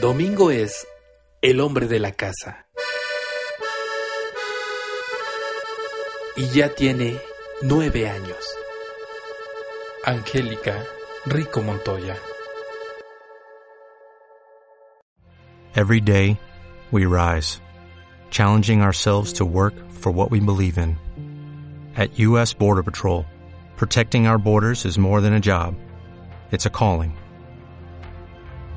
Domingo es el hombre de la casa. Y ya tiene nueve años. Angélica Rico Montoya. Every day, we rise, challenging ourselves to work for what we believe in. At U.S. Border Patrol, protecting our borders is more than a job, it's a calling.